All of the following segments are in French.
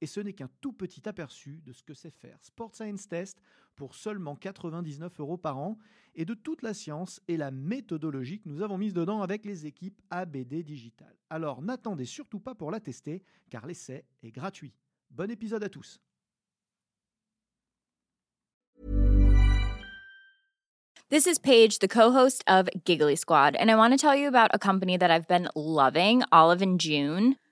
Et ce n'est qu'un tout petit aperçu de ce que c'est faire Sport Science Test pour seulement 99 euros par an et de toute la science et la méthodologie que nous avons mise dedans avec les équipes ABD Digital. Alors n'attendez surtout pas pour la tester car l'essai est gratuit. Bon épisode à tous. This is Paige, the co-host of Giggly Squad, and I want to tell you about a company that I've been loving, Olive and June.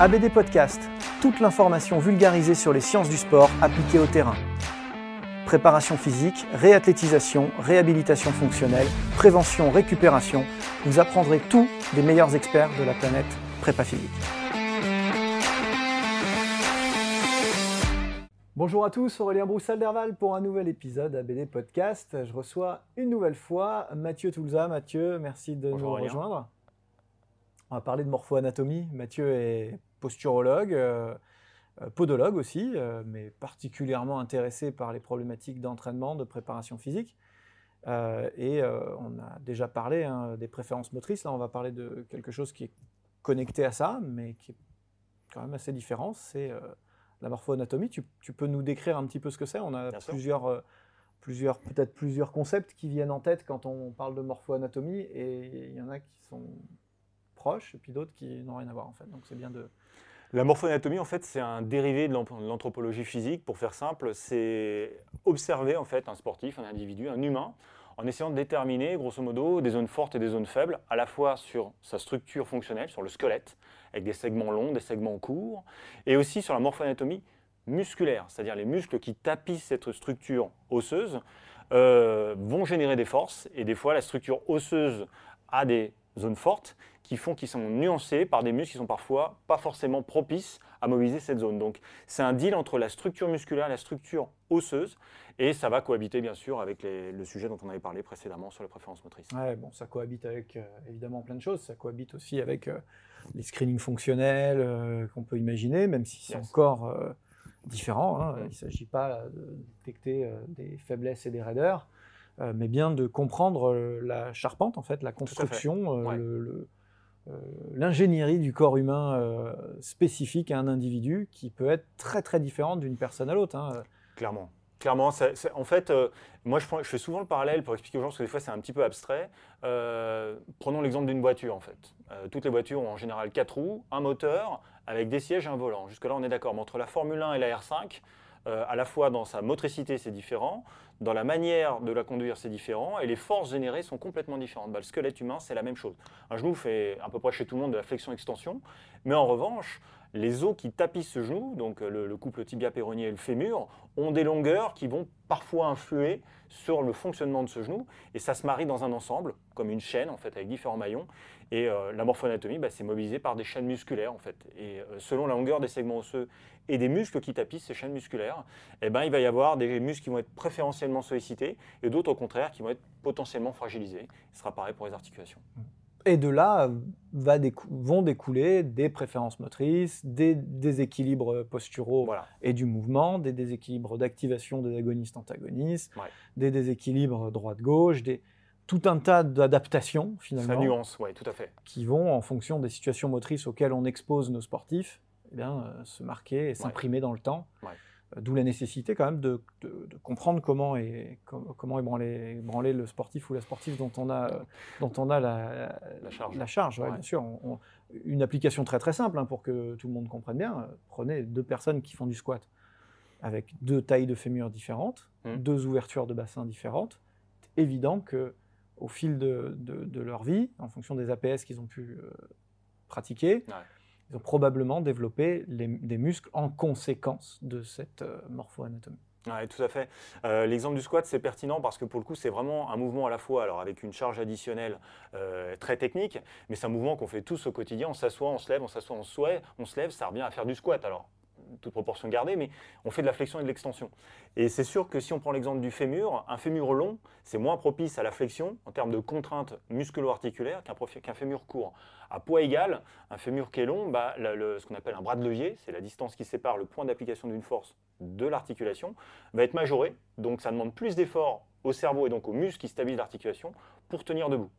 ABD Podcast, toute l'information vulgarisée sur les sciences du sport appliquées au terrain. Préparation physique, réathlétisation, réhabilitation fonctionnelle, prévention, récupération, vous apprendrez tout des meilleurs experts de la planète prépa physique. Bonjour à tous, Aurélien Broussal-Derval pour un nouvel épisode ABD Podcast. Je reçois une nouvelle fois Mathieu Toulza. Mathieu, merci de Bonjour, nous Aurélien. rejoindre. On va parler de morpho-anatomie. Mathieu est posturologue, euh, euh, podologue aussi, euh, mais particulièrement intéressé par les problématiques d'entraînement, de préparation physique. Euh, et on a déjà parlé hein, des préférences motrices. Là, on va parler de quelque chose qui est connecté à ça, mais qui est quand même assez différent. C'est la morpho-anatomie. Tu, tu peux nous décrire un petit peu ce que c'est On a Bien sûr. plusieurs, euh, plusieurs peut-être plusieurs concepts qui viennent en tête quand on parle de morpho-anatomie, et il y en a qui sont proches, et puis d'autres qui n'ont rien à voir en fait. Donc c'est bien de. La morphoanatomie, en fait, c'est un dérivé de l'anthropologie physique. Pour faire simple, c'est observer en fait un sportif, un individu, un humain, en essayant de déterminer, grosso modo, des zones fortes et des zones faibles, à la fois sur sa structure fonctionnelle, sur le squelette, avec des segments longs, des segments courts, et aussi sur la morphoanatomie musculaire, c'est-à-dire les muscles qui tapissent cette structure osseuse euh, vont générer des forces, et des fois la structure osseuse a des zones fortes qui font qu'ils sont nuancés par des muscles qui sont parfois pas forcément propices à mobiliser cette zone. Donc c'est un deal entre la structure musculaire et la structure osseuse, et ça va cohabiter bien sûr avec les- le sujet dont on avait parlé précédemment sur les préférences motrices. Ouais, bon, ça cohabite avec euh, évidemment plein de choses. Ça cohabite aussi avec euh, les screenings fonctionnels euh, qu'on peut imaginer, même si c'est Yes. encore différent. hein. Il ne s'agit pas de détecter des faiblesses et des raideurs, euh, mais bien de comprendre euh, la charpente, en fait, la construction, Ouais. le- le- l'ingénierie du corps humain euh, spécifique à un individu qui peut être très très différente d'une personne à l'autre. hein. Clairement. Clairement, en fait, euh, moi je, fais souvent le parallèle pour expliquer aux gens, parce que des fois c'est un petit peu abstrait. Euh, prenons l'exemple d'une voiture en fait. Euh, toutes les voitures ont en général quatre roues, un moteur, avec des sièges et un volant. Jusque-là on est d'accord, mais entre la Formule 1 et la R5, euh, à la fois dans sa motricité c'est différent, dans la manière de la conduire c'est différent, et les forces générées sont complètement différentes. Bah, le squelette humain c'est la même chose. Un genou fait à peu près chez tout le monde de la flexion-extension, mais en revanche, les os qui tapissent ce genou, donc euh, le, le couple tibia-péronnier et le fémur, ont des longueurs qui vont parfois influer sur le fonctionnement de ce genou, et ça se marie dans un ensemble, comme une chaîne en fait, avec différents maillons. Et euh, la morphoanatomie, bah, c'est mobilisé par des chaînes musculaires en fait. Et euh, selon la longueur des segments osseux et des muscles qui tapissent ces chaînes musculaires, eh ben, il va y avoir des muscles qui vont être préférentiellement sollicités et d'autres au contraire qui vont être potentiellement fragilisés. Ce sera pareil pour les articulations. Et de là euh, va décou- vont découler des préférences motrices, des déséquilibres posturaux Voilà. et du mouvement, des déséquilibres d'activation des agonistes-antagonistes, Ouais. des déséquilibres droite-gauche, des... tout un tas d'adaptations Ça finalement nuance, oui, tout à fait. qui vont, en fonction des situations motrices auxquelles on expose nos sportifs, eh bien, euh, se marquer et s'imprimer dans le temps. Ouais. D'où la nécessité quand même de, comprendre comment est, comment branlé, le sportif ou la sportive dont on a, dont on a la, charge. La charge bien sûr. une application très très simple hein, pour que tout le monde comprenne bien. Prenez deux personnes qui font du squat avec deux tailles de fémur différentes, mmh. deux ouvertures de bassin différentes. C'est évident que au fil de, leur vie, en fonction des APS qu'ils ont pu euh, pratiquer, ils ont probablement développé des muscles en conséquence de cette euh, morpho-anatomie. Tout à fait. Euh, l'exemple du squat, c'est pertinent parce que pour le coup, c'est vraiment un mouvement à la fois, alors avec une charge additionnelle euh, très technique, mais c'est un mouvement qu'on fait tous au quotidien. On s'assoit, on se lève, on s'assoit, on se, on se lève, ça revient à faire du squat. Alors, toute proportion gardée, mais on fait de la flexion et de l'extension. Et c'est sûr que si on prend l'exemple du fémur, un fémur long, c'est moins propice à la flexion en termes de contraintes musculo-articulaires qu'un fémur court. À poids égal, un fémur qui est long, bah, ce qu'on appelle un bras de levier, c'est la distance qui sépare le point d'application d'une force de l'articulation, va être majoré. Donc ça demande plus d'efforts au cerveau et donc aux muscles qui stabilisent l'articulation pour tenir debout.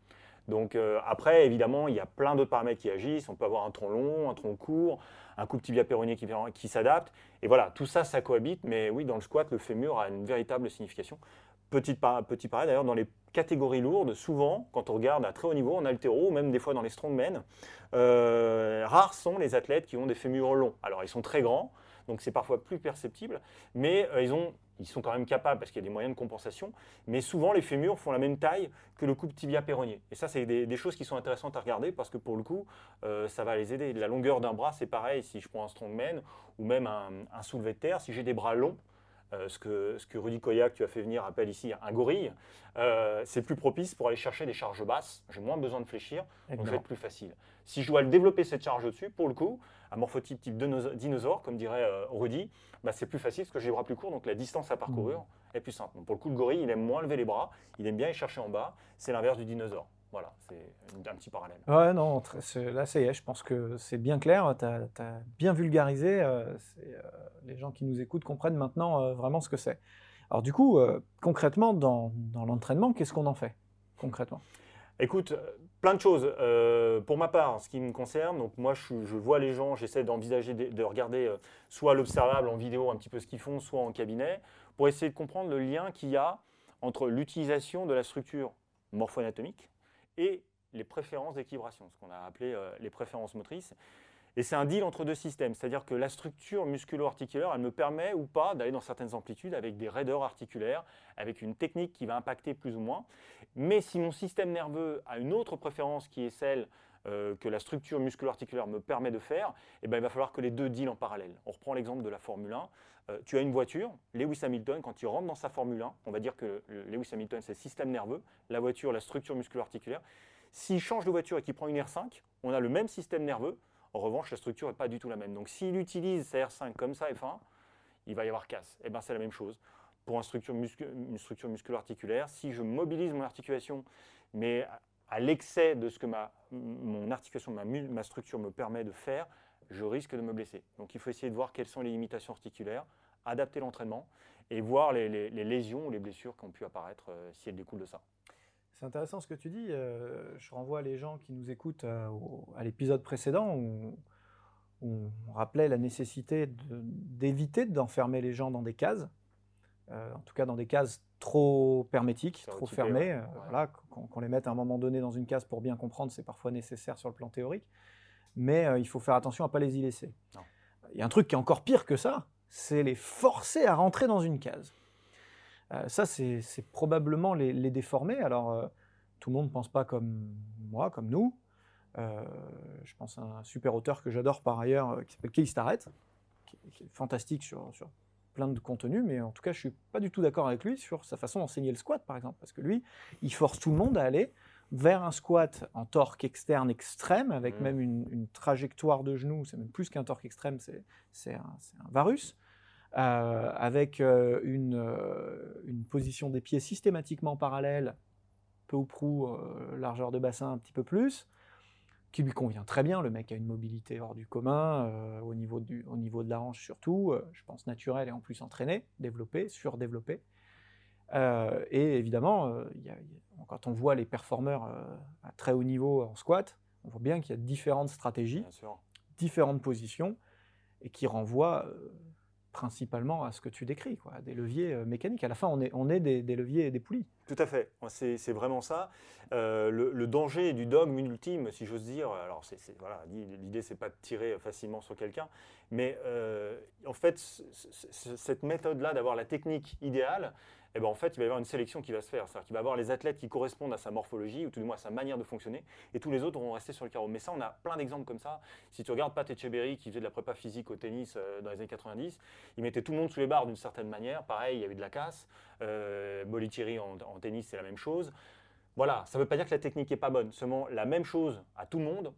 Donc euh, après, évidemment, il y a plein d'autres paramètres qui agissent. On peut avoir un tronc long, un tronc court, un couple tibia péroné qui, s'adapte. Et voilà, tout ça, ça cohabite. Mais oui, dans le squat, le fémur a une véritable signification. Petit, petit pareil, d'ailleurs, dans les catégories lourdes, souvent, quand on regarde à très haut niveau, en altéro, même des fois dans les strongmen, euh, rares sont les athlètes qui ont des fémurs longs. Alors, ils sont très grands, donc c'est parfois plus perceptible, mais euh, ils ont ils sont quand même capables parce qu'il y a des moyens de compensation, mais souvent les fémurs font la même taille que le couple tibia-péronnier. Et ça, c'est des, choses qui sont intéressantes à regarder parce que pour le coup, euh, ça va les aider. La longueur d'un bras, c'est pareil si je prends un strongman ou même un, soulevé de terre. Si j'ai des bras longs, euh, ce, que, ce que Rudy Koyak, tu as fait venir, appelle ici un gorille, euh, c'est plus propice pour aller chercher des charges basses. J'ai moins besoin de fléchir, donc ça va être plus facile. Si je dois le développer cette charge au-dessus, pour le coup, un morphotype type dinosaure, comme dirait Rudy, bah, c'est plus facile parce que j'ai les bras plus courts, donc la distance à parcourir mmh. est plus simple. pour le coup, le gorille, il aime moins lever les bras, il aime bien aller chercher en bas. C'est l'inverse du dinosaure. Voilà, c'est un petit parallèle. Ouais, non, là, ça y est, je pense que c'est bien clair. Tu as, bien vulgarisé. Euh, euh, les gens qui nous écoutent comprennent maintenant euh, vraiment ce que c'est. Alors, du coup, concrètement, dans, dans l'entraînement, qu'est-ce qu'on en fait Concrètement? Écoute, plein de choses. pour ma part, ce qui me concerne, donc moi je, vois les gens, j'essaie d'envisager de, regarder soit l'observable en vidéo un petit peu ce qu'ils font, soit en cabinet, pour essayer de comprendre le lien qu'il y a entre l'utilisation de la structure morpho-anatomique et les préférences d'équilibration, ce qu'on a appelé euh, les préférences motrices. Et c'est un deal entre deux systèmes, c'est-à-dire que la structure musculo-articulaire, elle me permet ou pas d'aller dans certaines amplitudes avec des raideurs articulaires, avec une technique qui va impacter plus ou moins. Mais si mon système nerveux a une autre préférence qui est celle euh, que la structure musculo-articulaire me permet de faire, eh ben, il va falloir que les deux dealent en parallèle. On reprend l'exemple de la Formule 1. Euh, tu as une voiture, Lewis Hamilton, quand il rentre dans sa Formule 1, on va dire que Lewis Hamilton, c'est le système nerveux, la voiture, la structure musculo-articulaire. S'il change de voiture et qu'il prend une R5, on a le même système nerveux. En revanche, la structure n'est pas du tout la même. Donc s'il utilise sa R5 comme ça, F1, il va y avoir casse. Et eh ben, c'est la même chose. Pour une structure, structure musculo-articulaire, si je mobilise mon articulation, mais à l'excès de ce que ma, mon articulation, ma, ma structure me permet de faire, je risque de me blesser. Donc il faut essayer de voir quelles sont les limitations articulaires, adapter l'entraînement et voir les, lésions ou les blessures qui ont pu apparaître euh, si elles découlent de ça. C'est intéressant ce que tu dis. Euh, je renvoie les gens qui nous écoutent euh, à l'épisode précédent où, on rappelait la nécessité d'éviter d'enfermer les gens dans des cases, en tout cas dans des cases trop hermétiques, trop fermées. Voilà, qu'on les mette à un moment donné dans une case pour bien comprendre, c'est parfois nécessaire sur le plan théorique mais euh, il faut faire attention à ne pas les y laisser. Il y a un truc qui est encore pire que ça, c'est les forcer à rentrer dans une case. Euh, ça, c'est probablement les, déformer. Alors, euh, tout le monde ne pense pas comme moi, comme nous. je pense à un super auteur que j'adore par ailleurs, qui s'appelle Kay Starrett, qui, qui, est fantastique sur, sur plein de contenus, mais en tout cas, je ne suis pas du tout d'accord avec lui sur sa façon d'enseigner le squat, par exemple, parce que lui, il force tout le monde à aller vers un squat en torque externe extrême, avec mmh. même une, trajectoire de genou, c'est même plus qu'un torque extrême, c'est un, varus, euh, avec euh, une, euh, une, position des pieds systématiquement parallèle, peu ou prou largeur de bassin un petit peu plus, qui lui convient très bien. Le mec a une mobilité hors du commun, au, niveau du, au niveau de la hanche surtout, je pense naturel et en plus entraîné, développé, surdéveloppé. et évidemment, il y a quand on voit les performeurs euh, à très haut niveau en squat, on voit bien qu'il y a différentes stratégies, différentes positions, et qui renvoient euh, principalement à ce que tu décris, quoi, des leviers euh, mécaniques. À la fin, on est, on est des, des leviers et des poulies. Tout à fait, c'est vraiment ça. Euh, le, le danger du dogme ultime, si j'ose dire, alors c'est voilà, l'idée c'est pas de tirer facilement sur quelqu'un, mais euh, en fait, cette méthode-là d'avoir la technique idéale, eh ben en fait, il va y avoir une sélection qui va se faire. C'est-à-dire qu'il va avoir les athlètes qui correspondent à sa morphologie, ou tout du moins à sa manière de fonctionner, et tous les autres vont rester sur le carreau. Mais ça, on a plein d'exemples comme ça. Si tu regardes Pat Etcheberry, qui faisait de la prépa physique au tennis euh, dans les années 90, il mettait tout le monde sous les barres d'une certaine manière. Pareil, il y avait de la casse. Euh, en, en tennis, c'est la même chose. Voilà, ça ne veut pas dire que la technique n'est pas bonne. Seulement, la même chose à tout le monde,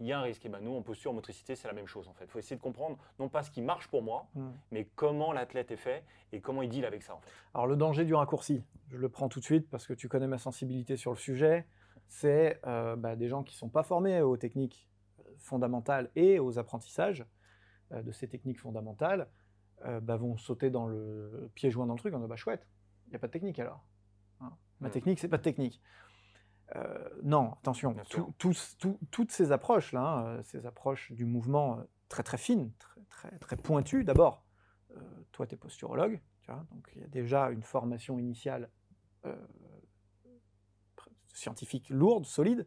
il y a un risque. Et ben, nous, en posture, en motricité, c'est la même chose en fait. Il faut essayer de comprendre, non pas ce qui marche pour moi, Mm. mais comment l'athlète est fait et comment il deal avec ça en fait. Alors le danger du raccourci, je le prends tout de suite parce que tu connais ma sensibilité sur le sujet, c'est euh, bah, des gens qui ne sont pas formés aux techniques euh, fondamentales et aux apprentissages euh, de ces techniques fondamentales, euh, bah, vont sauter dans le pied joint dans le truc en disant bah chouette, il n'y a pas de technique alors. Hein. Ma Mm. technique, c'est pas de technique. Euh, non, attention, tout- tout- toutes ces approches-là, hein, euh, ces approches du mouvement euh, très très fines, très, très, très pointues, d'abord, euh, toi tu es posturologue, tu vois, donc il y a déjà une formation initiale euh, scientifique lourde, solide.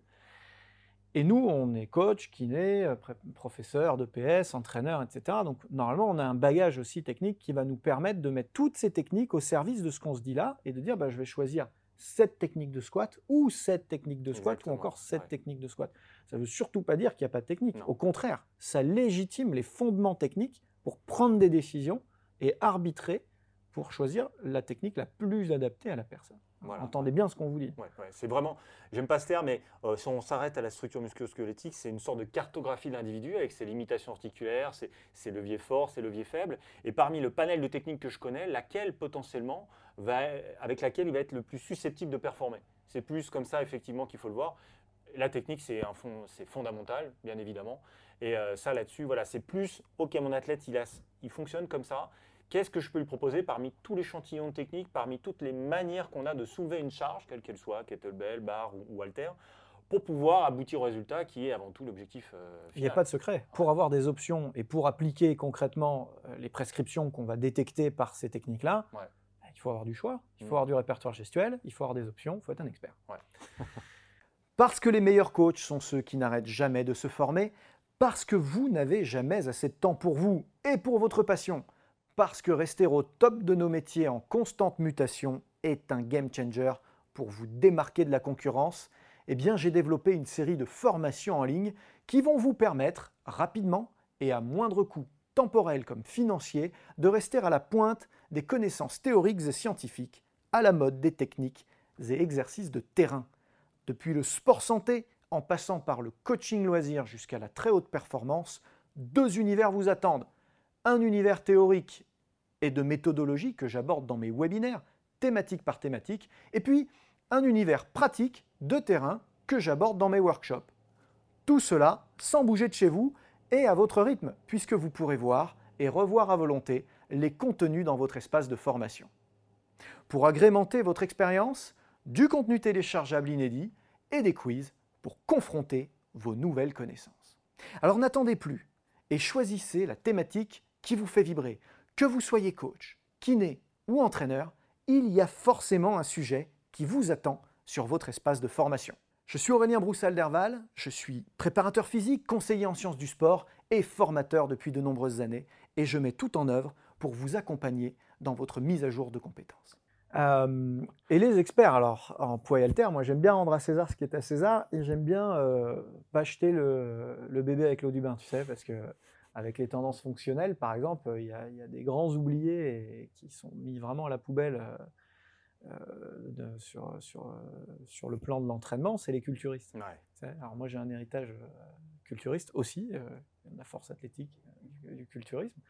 Et nous, on est coach, kiné, professeur de PS, entraîneur, etc. Donc normalement, on a un bagage aussi technique qui va nous permettre de mettre toutes ces techniques au service de ce qu'on se dit là et de dire bah, je vais choisir cette technique de squat ou cette technique de squat Exactement, ou encore cette ouais. technique de squat. Ça ne veut surtout pas dire qu'il n'y a pas de technique. Non. Au contraire, ça légitime les fondements techniques pour prendre des décisions et arbitrer pour choisir la technique la plus adaptée à la personne. Voilà. Entendez bien ce qu'on vous dit. Ouais, ouais, c'est vraiment, j'aime pas ce terme, mais euh, si on s'arrête à la structure musculo-squelettique, c'est une sorte de cartographie de l'individu avec ses limitations articulaires, ses, ses leviers forts, ses leviers faibles. Et parmi le panel de techniques que je connais, laquelle potentiellement, va, avec laquelle il va être le plus susceptible de performer? C'est plus comme ça, effectivement, qu'il faut le voir. La technique, c'est un fond, c'est fondamental, bien évidemment. Et euh, ça, là-dessus, voilà, c'est plus, ok, mon athlète, il, a, il fonctionne comme ça. Qu'est-ce que je peux lui proposer parmi tous l'échantillon de techniques, parmi toutes les manières qu'on a de soulever une charge, quelle qu'elle soit, kettlebell, bar ou, ou halter, pour pouvoir aboutir au résultat qui est avant tout l'objectif euh, Il n'y a final. pas de secret. Pour avoir des options et pour appliquer concrètement euh, les prescriptions qu'on va détecter par ces techniques-là, Ouais. bah, il faut avoir du choix, il faut Mm. avoir du répertoire gestuel, il faut avoir des options, il faut être un expert. Ouais. parce que les meilleurs coachs sont ceux qui n'arrêtent jamais de se former, parce que vous n'avez jamais assez de temps pour vous et pour votre passion, parce que rester au top de nos métiers en constante mutation est un game changer pour vous démarquer de la concurrence, eh bien j'ai développé une série de formations en ligne qui vont vous permettre rapidement et à moindre coût temporel comme financier de rester à la pointe des connaissances théoriques et scientifiques, à la mode des techniques et exercices de terrain. Depuis le sport santé, en passant par le coaching loisir jusqu'à la très haute performance, deux univers vous attendent. Un univers théorique et de méthodologie que j'aborde dans mes webinaires, thématique par thématique, et puis un univers pratique de terrain que j'aborde dans mes workshops. Tout cela sans bouger de chez vous et à votre rythme, puisque vous pourrez voir et revoir à volonté les contenus dans votre espace de formation. Pour agrémenter votre expérience, du contenu téléchargeable inédit et des quiz pour confronter vos nouvelles connaissances. Alors n'attendez plus et choisissez la thématique qui vous fait vibrer. Que vous soyez coach, kiné ou entraîneur, il y a forcément un sujet qui vous attend sur votre espace de formation. Je suis Aurélien Broussal-Derval, je suis préparateur physique, conseiller en sciences du sport et formateur depuis de nombreuses années et je mets tout en œuvre pour vous accompagner dans votre mise à jour de compétences. Euh, et les experts, alors en poids et haltère, moi j'aime bien rendre à César ce qui est à César et j'aime bien euh, pas jeter le bébé avec l'eau du bain, tu sais, parce que avec les tendances fonctionnelles, par exemple, il y, a, il y a des grands oubliés et qui sont mis vraiment à la poubelle euh, euh, de- sur, sur, euh, sur le plan de l'entraînement, c'est les culturistes. Ouais. Alors moi j'ai un héritage culturiste aussi, de la force athlétique, du, culturisme.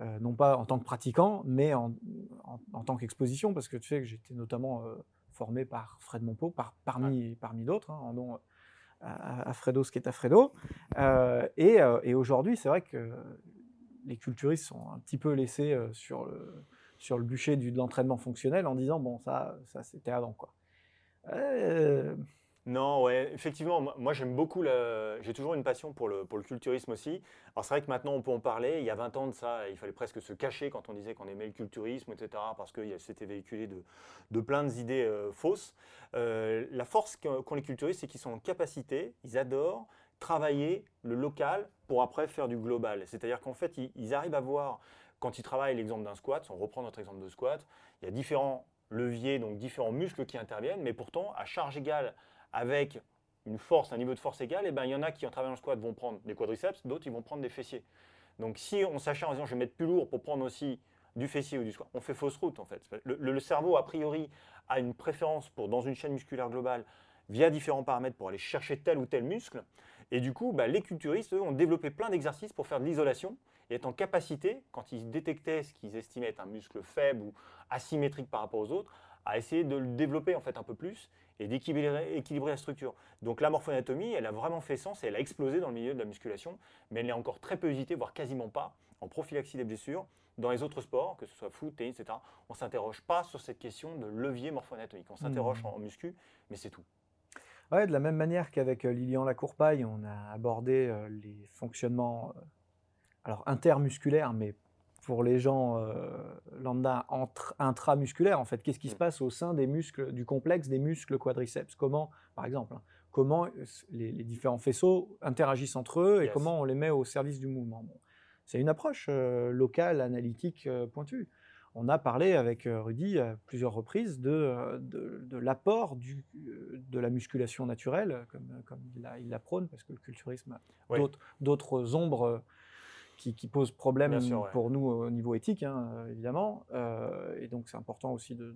Euh, non pas en tant que pratiquant, mais en, en- en tant qu'exposition, parce que tu sais que j'étais notamment euh, formé par Fred Monpot, par, parmi, parmi d'autres, hein, en dont à, Fredo, ce qui est à Fredo. Euh, et euh, et aujourd'hui, c'est vrai que les culturistes sont un petit peu laissés euh, sur, le, sur le bûcher du, de l'entraînement fonctionnel en disant bon, ça, ça c'était avant. Quoi. Non, ouais, effectivement, moi j'aime beaucoup, j'ai toujours une passion pour le, pour le culturisme aussi. Alors c'est vrai que maintenant on peut en parler, il y a 20 ans de ça, il fallait presque se cacher quand on disait qu'on aimait le culturisme, etc., parce que c'était véhiculé de, de plein d'idées euh, fausses. Euh, la force qu'ont les culturistes, c'est qu'ils sont en capacité, ils adorent travailler le local pour après faire du global. C'est-à-dire qu'en fait, ils, ils arrivent à voir, quand ils travaillent l'exemple d'un squat, si on reprend notre exemple de squat, il y a différents leviers, donc différents muscles qui interviennent, mais pourtant, à charge égale, avec une force, un niveau de force égal, et eh ben, il y en a qui en travaillant le squat vont prendre des quadriceps, d'autres ils vont prendre des fessiers. Donc si on s'acharne en disant je vais mettre plus lourd pour prendre aussi du fessier ou du squat, on fait fausse route en fait. Le, cerveau a priori a une préférence pour dans une chaîne musculaire globale via différents paramètres pour aller chercher tel ou tel muscle. Et du coup, bah, les culturistes, eux, ont développé plein d'exercices pour faire de l'isolation et être en capacité, quand ils détectaient ce qu'ils estimaient être un muscle faible ou asymétrique par rapport aux autres, à essayer de le développer en fait un peu plus et d'équilibrer équilibrer la structure. Donc la morphoanatomie, elle a vraiment fait sens et elle a explosé dans le milieu de la musculation, mais elle est encore très peu usitée, voire quasiment pas, en prophylaxie des blessures. Dans les autres sports, que ce soit foot, tennis, etc., on ne s'interroge pas sur cette question de levier morphoanatomique. On s'interroge mmh. en, muscu, mais c'est tout. Ouais, de la même manière qu'avec euh, Lilian Lacourpaille, on a abordé euh, les fonctionnements euh, alors intermusculaires, mais pour les gens euh, lambda intramusculaires, en fait, qu'est-ce qui se mm. passe au sein des muscles, du complexe des muscles quadriceps? Comment, par exemple, hein, comment les, différents faisceaux interagissent entre eux et comment on les met au service du mouvement? C'est une approche euh, locale, analytique, euh, pointue. On a parlé avec Rudy à plusieurs reprises de, de, l'apport de la musculation naturelle, comme, comme il, la, prône, parce que le culturisme a d'autres ombres qui, pose problème pour nous au niveau éthique, hein, évidemment. Euh, et donc c'est important aussi de,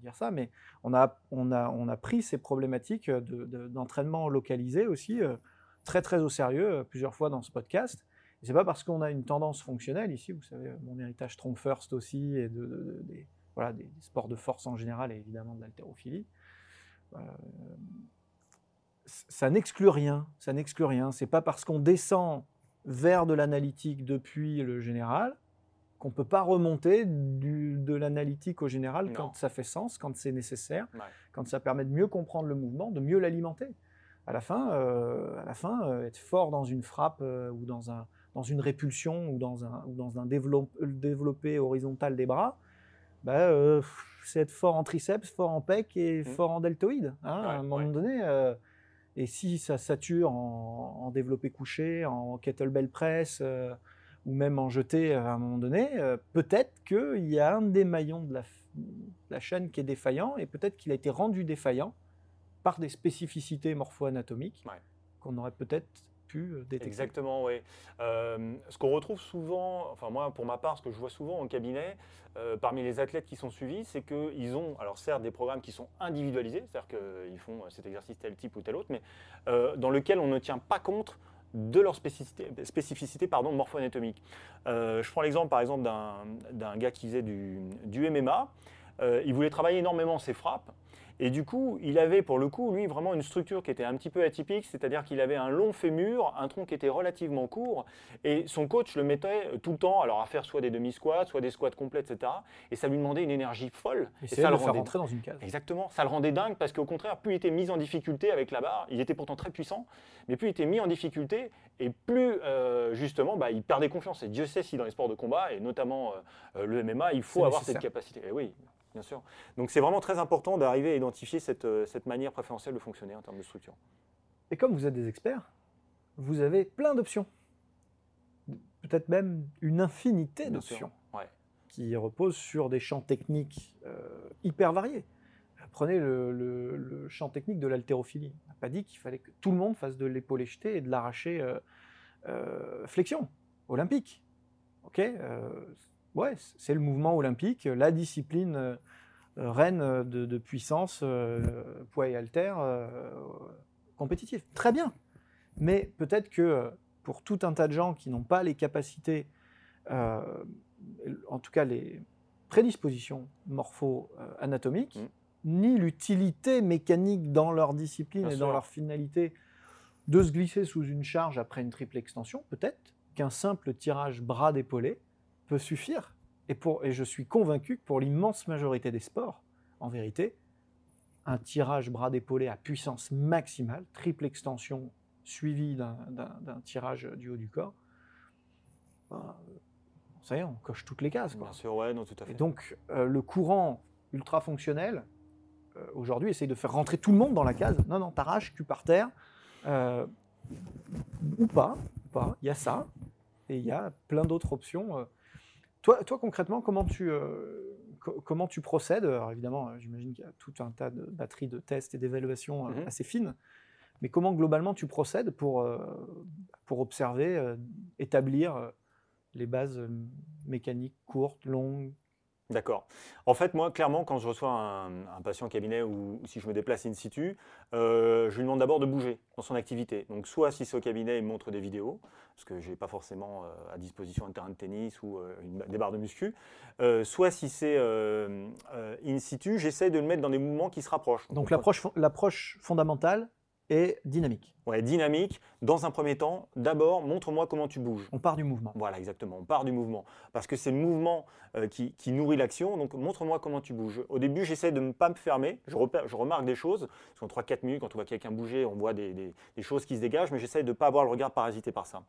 dire ça. Mais on a, on a, on a pris ces problématiques d'entraînement localisé aussi euh, très très au sérieux euh, plusieurs fois dans ce podcast. Et c'est pas parce qu'on a une tendance fonctionnelle ici, vous savez, mon héritage Strong First aussi, et de, des, voilà, des, sports de force en général, et évidemment de l'haltérophilie. ça n'exclut rien, ça n'exclut rien. C'est pas parce qu'on descend vers de l'analytique depuis le général, qu'on ne peut pas remonter de l'analytique au général quand ça fait sens, quand c'est nécessaire, quand ça permet de mieux comprendre le mouvement, de mieux l'alimenter. À la fin, euh, à la fin euh, être fort dans une frappe euh, ou dans, un, dans une répulsion ou dans un, ou dans un développé horizontal des bras, bah, c'est être fort en triceps, fort en pec et mmh. fort en deltoïde. Hein, à un moment donné, et si ça sature en, développé couché, en kettlebell press, euh, ou même en jeté à un moment donné, euh, peut-être qu'il y a un des maillons de la, chaîne qui est défaillant, et peut-être qu'il a été rendu défaillant par des spécificités morpho-anatomiques qu'on aurait peut-être euh, Exactement, oui. Euh, ce qu'on retrouve souvent, enfin moi pour ma part, ce que je vois souvent en cabinet, euh, parmi les athlètes qui sont suivis, c'est qu'ils ont, alors certes, des programmes qui sont individualisés, c'est-à-dire qu'ils font cet exercice tel type ou tel autre, mais dans lequel on ne tient pas compte de leur spécificité, spécificité pardon, morpho-anatomique. je prends l'exemple par exemple d'un gars qui faisait du MMA. il voulait travailler énormément ses frappes, et du coup, il avait pour le coup, lui, vraiment une structure qui était un petit peu atypique, c'est-à-dire qu'il avait un long fémur, un tronc qui était relativement court, et son coach le mettait tout le temps alors à faire soit des demi-squats, soit des squats complets, etc. Et ça lui demandait une énergie folle. Et, ça le rendait rentrer dans une case. Exactement, ça le rendait dingue parce qu'au contraire, plus il était mis en difficulté avec la barre, il était pourtant très puissant, mais plus il était mis en difficulté, et plus euh, justement, bah, il perdait confiance. Et Dieu sait si dans les sports de combat, et notamment euh, le MMA, il faut avoir cette capacité. Et oui, Bien sûr. Donc c'est vraiment très important d'arriver à identifier cette, euh, cette, manière préférentielle de fonctionner en termes de structure. Et comme vous êtes des experts, vous avez plein d'options. Peut-être même une infinité d'options qui reposent sur des champs techniques euh, hyper variés. Prenez le, champ technique de l'haltérophilie. On n'a pas dit qu'il fallait que tout le monde fasse de l'épaule jetée et de l'arracher euh, flexion olympique. Ok ouais, c'est le mouvement olympique, la discipline euh, reine de, puissance, euh, poids et haltère euh, compétitif. Très bien. Mais peut-être que pour tout un tas de gens qui n'ont pas les capacités, en tout cas les prédispositions morpho-anatomiques, mm. ni l'utilité mécanique dans leur discipline et dans leur finalité de se glisser sous une charge après une triple extension, peut-être qu'un simple tirage bras d'épaulé peut suffire. Et, pour, et je suis convaincu que pour l'immense majorité des sports, en vérité, un tirage bras d'épaulé à puissance maximale, triple extension suivi d'un tirage du haut du corps, ben, ça y est, on coche toutes les cases. Bien sûr, ouais, non, tout à fait. Et donc, euh, le courant ultra fonctionnel, euh, aujourd'hui, essaye de faire rentrer tout le monde dans la case. Non, non, t'arraches, tu par terre. Euh, ou pas, pas. Il y a ça. Et il y a plein d'autres options. Toi, toi, concrètement, comment tu, comment tu procèdes? Alors, évidemment, j'imagine qu'il y a tout un tas de batteries de tests et d'évaluations mhm. assez fines. Mais comment globalement tu procèdes pour, pour observer, établir les bases mécaniques courtes, longues, D'accord. En fait, moi, clairement, quand je reçois un, patient au cabinet ou, si je me déplace in situ, euh, je lui demande d'abord de bouger dans son activité. Donc, soit si c'est au cabinet, il me montre des vidéos, parce que je n'ai pas forcément euh, à disposition un terrain de tennis ou euh, des barres de muscu. soit si c'est in situ, j'essaie de le mettre dans des mouvements qui se rapprochent. Donc, l'approche fondamentale, dynamique. Ouais, dynamique. Dans un premier temps, d'abord, montre-moi comment tu bouges. On part du mouvement. Voilà, exactement. On part du mouvement. Parce que c'est le mouvement euh, qui, nourrit l'action. Donc, montre-moi comment tu bouges. Au début, j'essaie de ne pas me fermer. Je, je remarque des choses. Parce qu'en 3-4 minutes, quand on voit quelqu'un bouger, on voit des, choses qui se dégagent. Mais j'essaie de ne pas avoir le regard parasité par ça.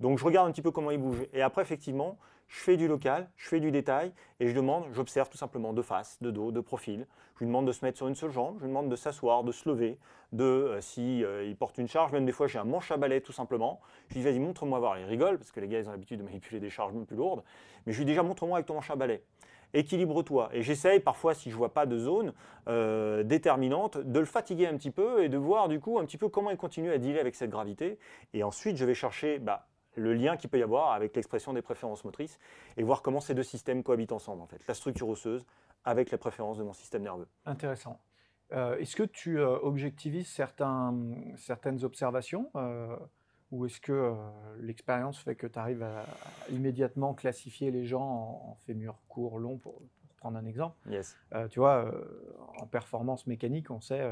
Donc, je regarde un petit peu comment il bouge. Et après, effectivement, je fais du local, je fais du détail. Et je demande, j'observe tout simplement de face, de dos, de profil. Je lui demande de se mettre sur une seule jambe. Je lui demande de s'asseoir, de se lever, de euh, si euh, porte une charge, même des fois j'ai un manche à balai tout simplement. Je lui dis vas-y montre-moi voir. Il rigole parce que les gars ils ont l'habitude de manipuler des charges plus lourdes. Mais je lui dis déjà montre-moi avec ton manche à balai. Équilibre-toi. Et j'essaye parfois, si je vois pas de zone euh, déterminante, de le fatiguer un petit peu et de voir du coup un petit peu comment il continue à dealer avec cette gravité. Et ensuite, je vais chercher bah, le lien qu'il peut y avoir avec l'expression des préférences motrices et voir comment ces deux systèmes cohabitent ensemble en fait. La structure osseuse avec les préférences de mon système nerveux. Intéressant. Euh, est-ce que tu euh, objectivises certaines observations euh, ou est-ce que l'expérience fait que tu arrives à, immédiatement classifier les gens en, fémur court, long, pour, prendre un exemple? Yes. Tu vois, en performance mécanique, on sait,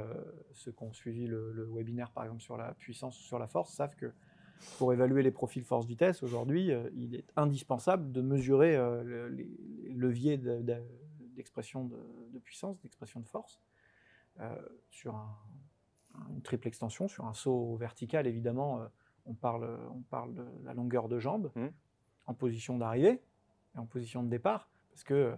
ceux qui ont suivi le, webinaire par exemple sur la puissance ou sur la force savent que pour évaluer les profils force-vitesse, aujourd'hui, il est indispensable de mesurer les leviers d'expression de, puissance, d'expression de force. Euh, sur une triple extension, sur un saut vertical, évidemment, euh, on, parle, on parle de la longueur de jambe mmh. en position d'arrivée et en position de départ, parce que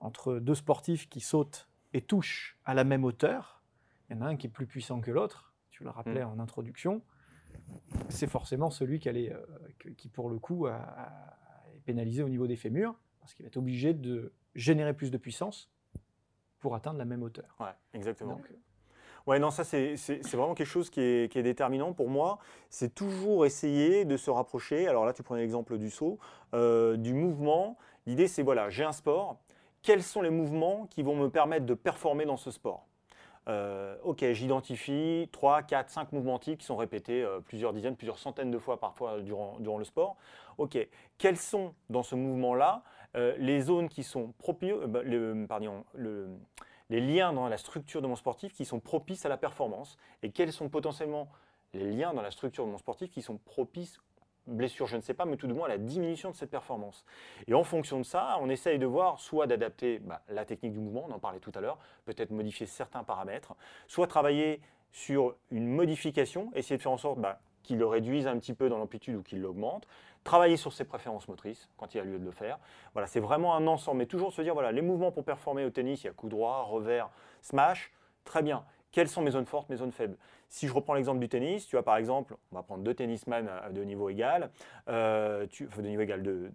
entre deux sportifs qui sautent et touchent à la même hauteur, il y en a un qui est plus puissant que l'autre, tu le rappelais mmh. en introduction, c'est forcément celui qui, allait, euh, qui pour le coup, est pénalisé au niveau des fémurs, parce qu'il va être obligé de générer plus de puissance pour atteindre la même hauteur. Ouais, exactement. Euh, ouais, non, ça c'est vraiment quelque chose qui est, qui est déterminant pour moi. C'est toujours essayer de se rapprocher. Alors là, tu prends l'exemple du saut, euh, du mouvement. L'idée, c'est voilà, j'ai un sport. Quels sont les mouvements qui vont me permettre de performer dans ce sport? Euh, ok, j'identifie 3, 4, 5 mouvements types qui sont répétés plusieurs dizaines, plusieurs centaines de fois parfois durant, durant le sport. Ok, quels sont dans ce mouvement-là euh, les zones qui sont propices, euh, bah, les liens dans la structure de mon sportif qui sont propices à la performance? Et quels sont potentiellement les liens dans la structure de mon sportif qui sont propices blessure, je ne sais pas, mais tout de moins la diminution de cette performance. Et en fonction de ça, on essaye de voir soit d'adapter bah, la technique du mouvement, on en parlait tout à l'heure, peut-être modifier certains paramètres, soit travailler sur une modification, essayer de faire en sorte bah, qu'il le réduise un petit peu dans l'amplitude ou qu'il l'augmente, travailler sur ses préférences motrices quand il a lieu de le faire. Voilà, c'est vraiment un ensemble, mais toujours se dire voilà, les mouvements pour performer au tennis, il y a coup droit, revers, smash, très bien. Quelles sont mes zones fortes, mes zones faibles Si je reprends l'exemple du tennis, tu as par exemple, on va prendre deux tennisman de niveau égal, euh, de niveau égal de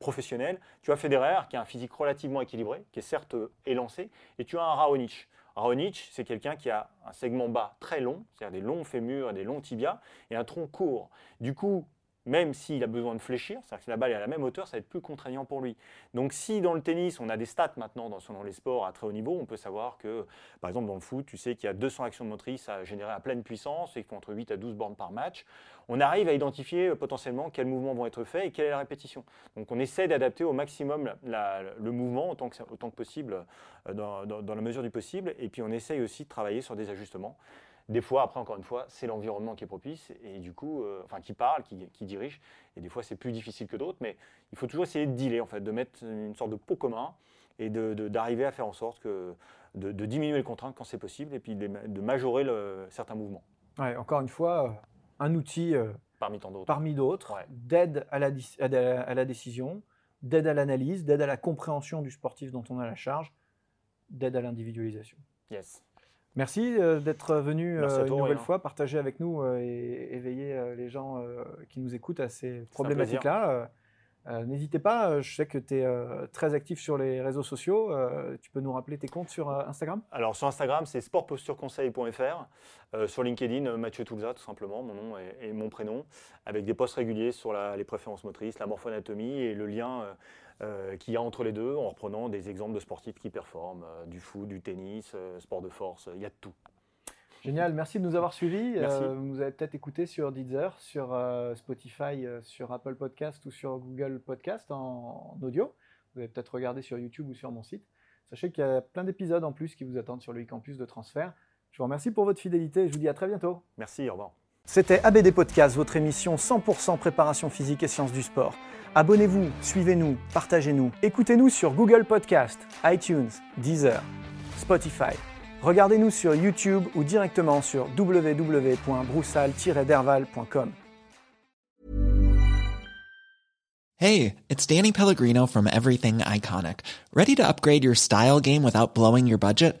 professionnel. Tu as Federer qui a un physique relativement équilibré, qui est certes élancé, et tu as un Raonic. Raonic, c'est quelqu'un qui a un segment bas très long, c'est-à-dire des longs fémurs des longs tibias, et un tronc court. Du coup, même s'il a besoin de fléchir, c'est-à-dire que si la balle est à la même hauteur, ça va être plus contraignant pour lui. Donc si dans le tennis, on a des stats maintenant dans, les sports à très haut niveau, on peut savoir que, par exemple dans le foot, tu sais qu'il y a 200 actions motrices à générer à pleine puissance et qu'il faut entre 8 à 12 bornes par match. On arrive à identifier euh, potentiellement quels mouvements vont être faits et quelle est la répétition. Donc on essaie d'adapter au maximum le mouvement autant que, autant que possible euh, dans, dans la mesure du possible et puis on essaye aussi de travailler sur des ajustements. Des fois, après, encore une fois, c'est l'environnement qui est propice et du coup, euh, enfin, qui parle, qui, dirige. Et des fois, c'est plus difficile que d'autres, mais il faut toujours essayer de dealer, en fait, de mettre une sorte de pot commun et d'arriver à faire en sorte que, de, diminuer les contraintes quand c'est possible et puis de, majorer le, certains mouvements. Ouais, encore une fois, euh, un outil euh, parmi tant d'autres, parmi d'autres d'aide à la, à la décision, d'aide à l'analyse, d'aide à la compréhension du sportif dont on a la charge, d'aide à l'individualisation. Yes. Merci euh, d'être venu une nouvelle fois partager avec nous et éveiller les gens qui nous écoutent à ces problématiques-là. Euh, n'hésitez pas, euh, je sais que tu es euh, très actif sur les réseaux sociaux. tu peux nous rappeler tes comptes sur Instagram? Alors sur Instagram, c'est sportpostureconseil.fr. sur LinkedIn, Mathieu Toulza, tout simplement, mon nom et, mon prénom, avec des posts réguliers sur les préférences motrices, la morphoanatomie et le lien qu'il y a entre les deux en reprenant des exemples de sportifs qui performent, du foot, du tennis, sport de force, il y a de tout. Génial, merci de nous avoir suivis. Euh, vous nous avez peut-être écouté sur Deezer, sur euh, Spotify, euh, sur Apple Podcast ou sur Google Podcast en, audio. Vous avez peut-être regardé sur YouTube ou sur mon site. Sachez qu'il y a plein d'épisodes en plus qui vous attendent sur le campus de transfert. Je vous remercie pour votre fidélité et je vous dis à très bientôt. Merci, au revoir. C'était ABD Podcast, votre émission 100% préparation physique et sciences du sport. Abonnez-vous, suivez-nous, partagez-nous. Écoutez-nous sur Google Podcast, iTunes, Deezer, Spotify. Regardez-nous sur YouTube ou directement sur www.broussal-derval.com. Hey, it's Danny Pellegrino from Everything Iconic. Ready to upgrade your style game without blowing your budget?